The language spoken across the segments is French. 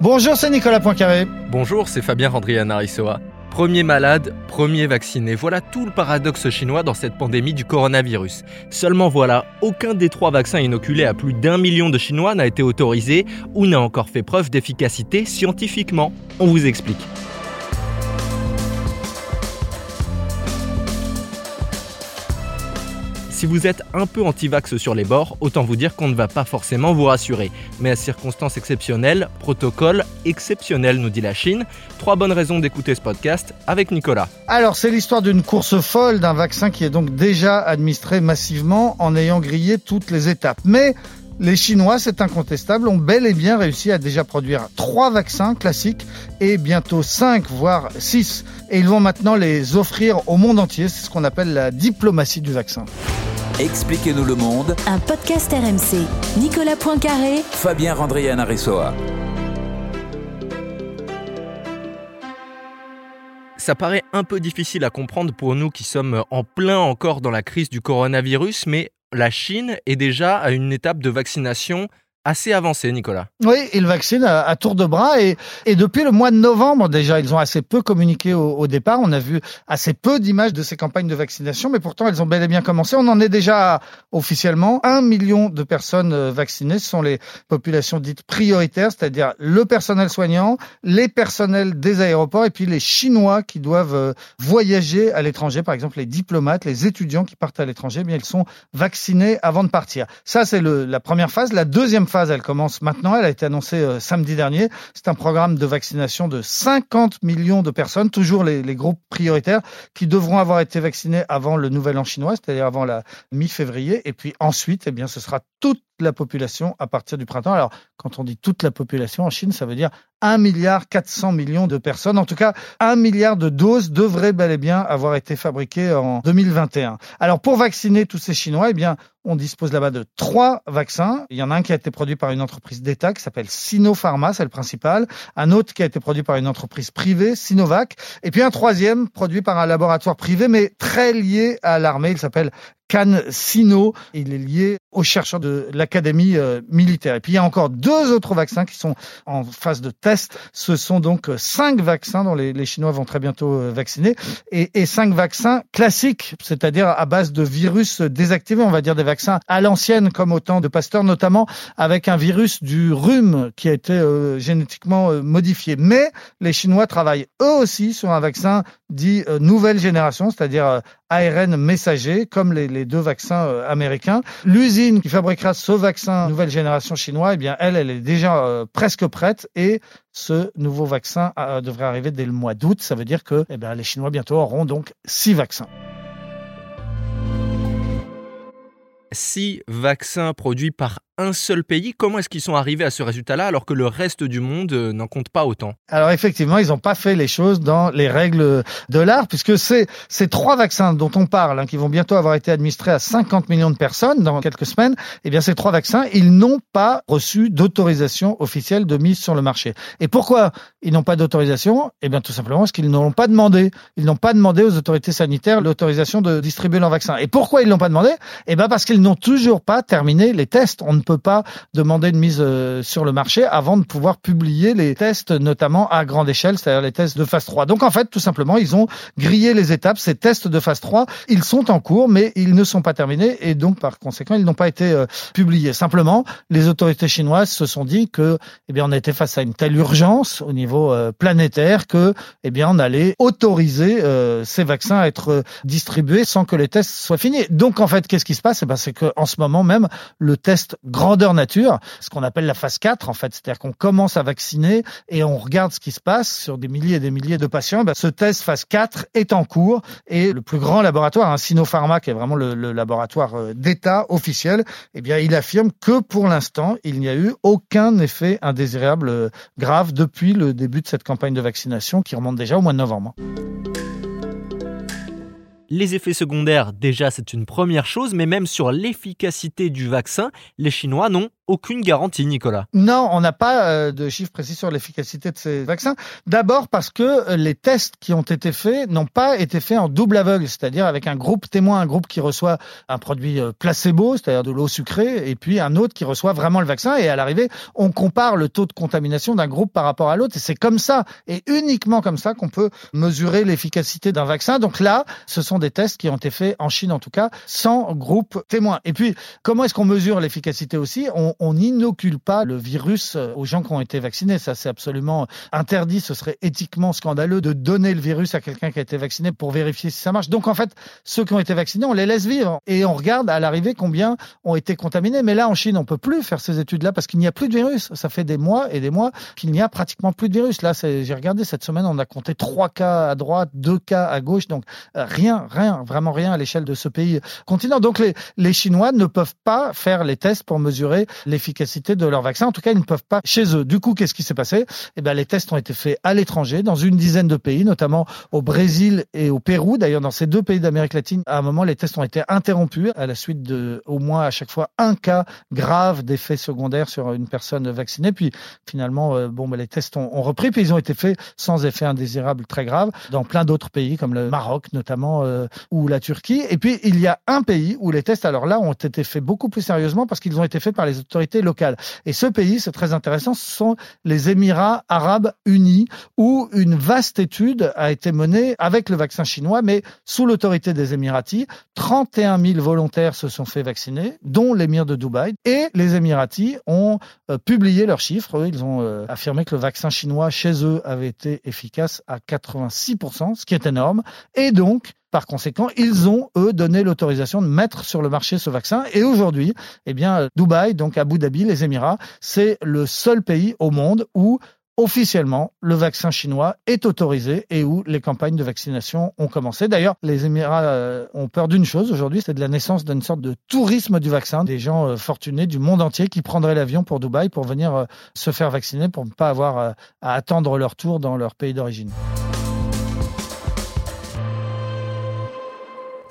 Bonjour, c'est Nicolas Poincaré. Bonjour, c'est Fabien Randrian Narisoa. Premier malade, premier vacciné. Voilà tout le paradoxe chinois dans cette pandémie du coronavirus. Seulement voilà, aucun des trois vaccins inoculés à plus d'un million de Chinois n'a été autorisé ou n'a encore fait preuve d'efficacité scientifiquement. On vous explique. Si vous êtes un peu anti-vax sur les bords, autant vous dire qu'on ne va pas forcément vous rassurer. Mais à circonstances exceptionnelles, protocole exceptionnel, nous dit la Chine. Trois bonnes raisons d'écouter ce podcast avec Nicolas. Alors, c'est l'histoire d'une course folle d'un vaccin qui est donc déjà administré massivement en ayant grillé toutes les étapes. Mais les Chinois, c'est incontestable, ont bel et bien réussi à déjà produire trois vaccins classiques et bientôt cinq, voire six. Et ils vont maintenant les offrir au monde entier. C'est ce qu'on appelle la diplomatie du vaccin. Expliquez-nous le monde. Un podcast RMC. Nicolas Poincaré. Fabien Randrian Ça paraît un peu difficile à comprendre pour nous qui sommes en plein encore dans la crise du coronavirus, mais la Chine est déjà à une étape de vaccination assez avancé, Nicolas. Oui, ils vaccinent à, tour de bras et, et depuis le mois de novembre déjà, ils ont assez peu communiqué au, départ. On a vu assez peu d'images de ces campagnes de vaccination, mais pourtant elles ont bel et bien commencé. On en est déjà officiellement un million de personnes euh, vaccinées. Ce sont les populations dites prioritaires, c'est-à-dire le personnel soignant, les personnels des aéroports et puis les Chinois qui doivent euh, voyager à l'étranger, par exemple les diplomates, les étudiants qui partent à l'étranger, eh bien ils sont vaccinés avant de partir. Ça c'est la première phase. La deuxième phase elle commence maintenant. Elle a été annoncée euh, samedi dernier. C'est un programme de vaccination de 50 millions de personnes, toujours les, groupes prioritaires, qui devront avoir été vaccinés avant le nouvel an chinois, c'est-à-dire avant la mi-février. Et puis ensuite, eh bien, ce sera toute la population à partir du printemps. Alors, quand on dit toute la population en Chine, ça veut dire 1 milliard 400 millions de personnes. En tout cas, 1 milliard de doses devraient bel et bien avoir été fabriquées en 2021. Alors, pour vacciner tous ces Chinois, eh bien, on dispose là-bas de trois vaccins. Il y en a un qui a été produit par une entreprise d'État qui s'appelle Sinopharma, c'est le principal. Un autre qui a été produit par une entreprise privée, Sinovac. Et puis un troisième produit par un laboratoire privé, mais très lié à l'armée. Il s'appelle CanSino. Il est lié aux chercheurs de l'académie euh, militaire. Et puis il y a encore deux autres vaccins qui sont en phase de test. Ce sont donc cinq vaccins dont les, Chinois vont très bientôt euh, vacciner et, cinq vaccins classiques, c'est-à-dire à base de virus désactivés, on va dire des vaccins à l'ancienne comme au temps de Pasteur, notamment avec un virus du rhume qui a été euh, génétiquement modifié. Mais les Chinois travaillent eux aussi sur un vaccin dit nouvelle génération, c'est-à-dire ARN messager, comme les, deux vaccins américains. L'usine qui fabriquera ce vaccin nouvelle génération chinois, eh bien, elle, elle est déjà euh, presque prête et ce nouveau vaccin euh, devrait arriver dès le mois d'août. Ça veut dire que eh bien, les Chinois bientôt auront donc six vaccins. Six vaccins produits par un seul pays. Comment est-ce qu'ils sont arrivés à ce résultat-là alors que le reste du monde euh, n'en compte pas autant? Alors effectivement, ils n'ont pas fait les choses dans les règles de l'art puisque c'est ces trois vaccins dont on parle, hein, qui vont bientôt avoir été administrés à 50 millions de personnes dans quelques semaines, eh bien ces trois vaccins, ils n'ont pas reçu d'autorisation officielle de mise sur le marché. Et pourquoi ils n'ont pas d'autorisation? Eh bien tout simplement parce qu'ils ne l'ont pas demandé. Ils n'ont pas demandé aux autorités sanitaires l'autorisation de distribuer leurs vaccins. Et pourquoi ils l'ont pas demandé? Eh bien parce qu'ils n'ont toujours pas terminé les tests. On ne peut pas demander une mise euh, sur le marché avant de pouvoir publier les tests, notamment à grande échelle, c'est-à-dire les tests de phase 3. Donc en fait, tout simplement, ils ont grillé les étapes. Ces tests de phase 3, ils sont en cours, mais ils ne sont pas terminés et donc par conséquent, ils n'ont pas été euh, publiés. Simplement, les autorités chinoises se sont dit que, eh bien, on était face à une telle urgence au niveau euh, planétaire que, eh bien, on allait autoriser ces vaccins à être distribués sans que les tests soient finis. Donc en fait, qu'est-ce qui se passe? Eh ben, c'est que en ce moment même, le test grandeur nature, ce qu'on appelle la phase 4 en fait, c'est-à-dire qu'on commence à vacciner et on regarde ce qui se passe sur des milliers et des milliers de patients. Ben, ce test phase 4 est en cours et le plus grand laboratoire, hein, Sinopharma, qui est vraiment le, laboratoire euh, d'État officiel, eh bien, il affirme que pour l'instant, il n'y a eu aucun effet indésirable euh, grave depuis le début de cette campagne de vaccination qui remonte déjà au mois de novembre. Les effets secondaires, déjà, c'est une première chose, mais même sur l'efficacité du vaccin, les Chinois n'ont aucune garantie, Nicolas. Non, on n'a pas euh, de chiffres précis sur l'efficacité de ces vaccins. D'abord parce que les tests qui ont été faits n'ont pas été faits en double aveugle, c'est-à-dire avec un groupe témoin, un groupe qui reçoit un produit euh, placebo, c'est-à-dire de l'eau sucrée, et puis un autre qui reçoit vraiment le vaccin. Et à l'arrivée, on compare le taux de contamination d'un groupe par rapport à l'autre. Et c'est comme ça, et uniquement comme ça, qu'on peut mesurer l'efficacité d'un vaccin. Donc là, ce sont des tests qui ont été faits en Chine, en tout cas, sans groupe témoin. Et puis, comment est-ce qu'on mesure l'efficacité aussi? N'inocule pas le virus aux gens qui ont été vaccinés. Ça, c'est absolument interdit. Ce serait éthiquement scandaleux de donner le virus à quelqu'un qui a été vacciné pour vérifier si ça marche. Donc, en fait, ceux qui ont été vaccinés, on les laisse vivre. Et on regarde à l'arrivée combien ont été contaminés. Mais là, en Chine, on peut plus faire ces études-là parce qu'il n'y a plus de virus. Ça fait des mois et des mois qu'il n'y a pratiquement plus de virus. Là, j'ai regardé cette semaine, on a compté trois cas à droite, deux cas à gauche. Donc, euh, rien, rien, vraiment rien à l'échelle de ce pays continent. Donc, les Chinois ne peuvent pas faire les tests pour mesurer l'efficacité de leur vaccin. En tout cas, ils ne peuvent pas chez eux. Du coup, qu'est-ce qui s'est passé? Eh bien, les tests ont été faits à l'étranger, dans une dizaine de pays, notamment au Brésil et au Pérou. D'ailleurs, dans ces deux pays d'Amérique latine, à un moment, les tests ont été interrompus à la suite de, au moins à chaque fois, un cas grave d'effet secondaire sur une personne vaccinée. Puis, finalement, euh, bon, bah, les tests ont, repris, puis ils ont été faits sans effet indésirable très grave dans plein d'autres pays, comme le Maroc notamment, euh, ou la Turquie. Et puis, il y a un pays où les tests, alors là, ont été faits beaucoup plus sérieusement parce qu'ils ont été faits par les autorités locales. Et ce pays, c'est très intéressant, ce sont les Émirats arabes unis, où une vaste étude a été menée avec le vaccin chinois, mais sous l'autorité des Émiratis. 31 000 volontaires se sont fait vacciner, dont l'émir de Dubaï. Et les Émiratis ont euh, publié leurs chiffres. Ils ont euh, affirmé que le vaccin chinois chez eux avait été efficace à 86%, ce qui est énorme. Et donc, par conséquent, ils ont, eux, donné l'autorisation de mettre sur le marché ce vaccin. Et aujourd'hui, eh bien, Dubaï, donc Abu Dhabi, les Émirats, c'est le seul pays au monde où officiellement, le vaccin chinois est autorisé et où les campagnes de vaccination ont commencé. D'ailleurs, les Émirats euh, ont peur d'une chose aujourd'hui, c'est de la naissance d'une sorte de tourisme du vaccin, des gens euh, fortunés du monde entier qui prendraient l'avion pour Dubaï pour venir euh, se faire vacciner, pour ne pas avoir à attendre leur tour dans leur pays d'origine.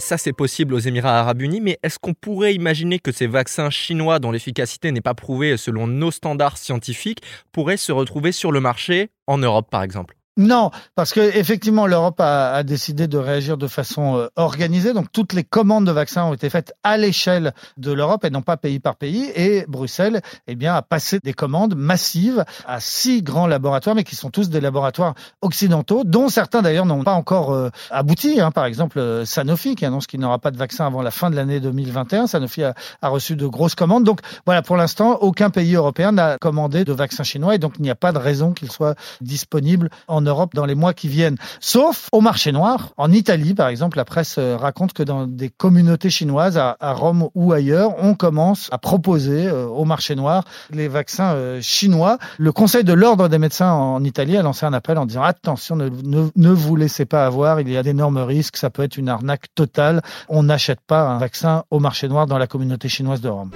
Ça, c'est possible aux Émirats arabes unis, mais est-ce qu'on pourrait imaginer que ces vaccins chinois, dont l'efficacité n'est pas prouvée selon nos standards scientifiques, pourraient se retrouver sur le marché en Europe, par exemple? Non, parce que effectivement l'Europe a, a, décidé de réagir de façon euh, organisée. Donc toutes les commandes de vaccins ont été faites à l'échelle de l'Europe et non pas pays par pays. Et Bruxelles, eh bien, a passé des commandes massives à six grands laboratoires, mais qui sont tous des laboratoires occidentaux, dont certains d'ailleurs n'ont pas encore euh, abouti. Hein. Par exemple, euh, Sanofi qui annonce qu'il n'aura pas de vaccin avant la fin de l'année 2021. Sanofi a, a, reçu de grosses commandes. Donc voilà, pour l'instant, aucun pays européen n'a commandé de vaccin chinois et donc il n'y a pas de raison qu'il soit disponible en Europe dans les mois qui viennent. Sauf au marché noir. En Italie, par exemple, la presse euh, raconte que dans des communautés chinoises, à, Rome ou ailleurs, on commence à proposer euh, au marché noir les vaccins euh, chinois. Le Conseil de l'ordre des médecins en Italie a lancé un appel en disant attention, ne, ne, ne vous laissez pas avoir, il y a d'énormes risques, ça peut être une arnaque totale. On n'achète pas un vaccin au marché noir dans la communauté chinoise de Rome.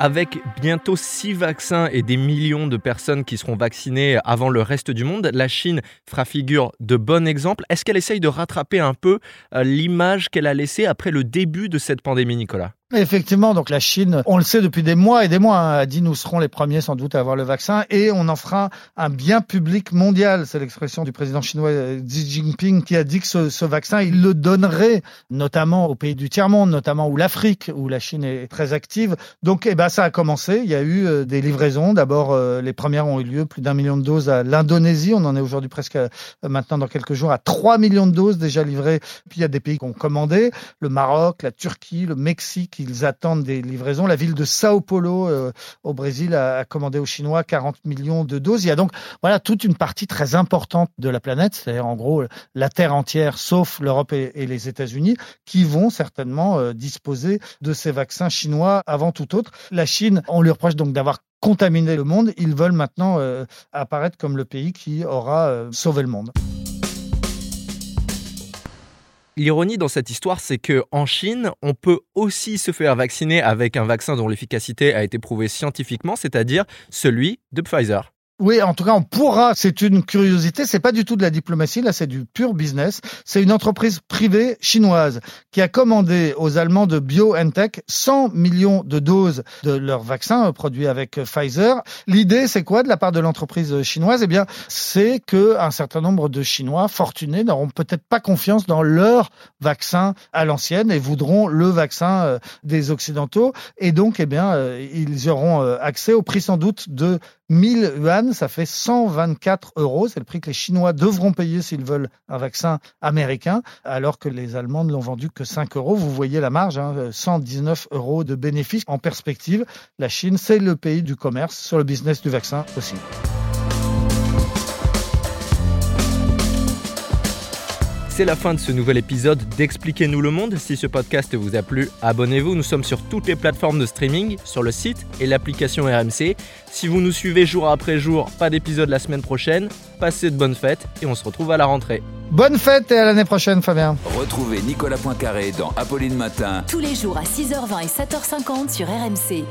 Avec bientôt 6 vaccins et des millions de personnes qui seront vaccinées avant le reste du monde, la Chine fera figure de bon exemple. Est-ce qu'elle essaye de rattraper un peu euh, l'image qu'elle a laissée après le début de cette pandémie, Nicolas? Effectivement, donc la Chine, on le sait depuis des mois et des mois, hein, a dit nous serons les premiers sans doute à avoir le vaccin et on en fera un bien public mondial. C'est l'expression du président chinois euh, Xi Jinping qui a dit que ce, vaccin, il le donnerait notamment aux pays du tiers-monde, notamment où l'Afrique, où la Chine est très active. Donc, eh ben, ça a commencé. Il y a eu euh, des livraisons. D'abord, euh, les premières ont eu lieu, plus d'un million de doses à l'Indonésie. On en est aujourd'hui presque maintenant dans quelques jours à 3 millions de doses déjà livrées. Puis il y a des pays qui ont commandé, le Maroc, la Turquie, le Mexique ils attendent des livraisons. La ville de Sao Paulo euh, au Brésil a, commandé aux Chinois 40 millions de doses. Il y a donc voilà toute une partie très importante de la planète, c'est-à-dire en gros la Terre entière, sauf l'Europe et, les États-Unis, qui vont certainement euh, disposer de ces vaccins chinois avant tout autre. La Chine, on lui reproche donc d'avoir contaminé le monde. Ils veulent maintenant euh, apparaître comme le pays qui aura sauvé le monde. L'ironie dans cette histoire, c'est que en Chine, on peut aussi se faire vacciner avec un vaccin dont l'efficacité a été prouvée scientifiquement, c'est-à-dire celui de Pfizer. Oui, en tout cas, on pourra. C'est une curiosité. C'est pas du tout de la diplomatie. Là, c'est du pur business. C'est une entreprise privée chinoise qui a commandé aux Allemands de BioNTech 100 millions de doses de leur vaccin euh, produit avec euh, Pfizer. L'idée, c'est quoi de la part de l'entreprise chinoise? Eh bien, c'est que un certain nombre de Chinois fortunés n'auront peut-être pas confiance dans leur vaccin à l'ancienne et voudront le vaccin euh, des Occidentaux. Et donc, eh bien, ils auront accès au prix sans doute de 1000 yuan, ça fait 124 euros. C'est le prix que les Chinois devront payer s'ils veulent un vaccin américain, alors que les Allemands ne l'ont vendu que 5 euros. Vous voyez la marge, hein, 119 euros de bénéfices. En perspective, la Chine, c'est le pays du commerce sur le business du vaccin aussi. C'est la fin de ce nouvel épisode d'Expliquez-nous le monde. Si ce podcast vous a plu, abonnez-vous. Nous sommes sur toutes les plateformes de streaming, sur le site et l'application RMC. Si vous nous suivez jour après jour, pas d'épisode la semaine prochaine. Passez de bonnes fêtes et on se retrouve à la rentrée. Bonne fête et à l'année prochaine, Fabien. Retrouvez Nicolas Poincaré dans Apolline Matin. Tous les jours à 6h20 et 7h50 sur RMC.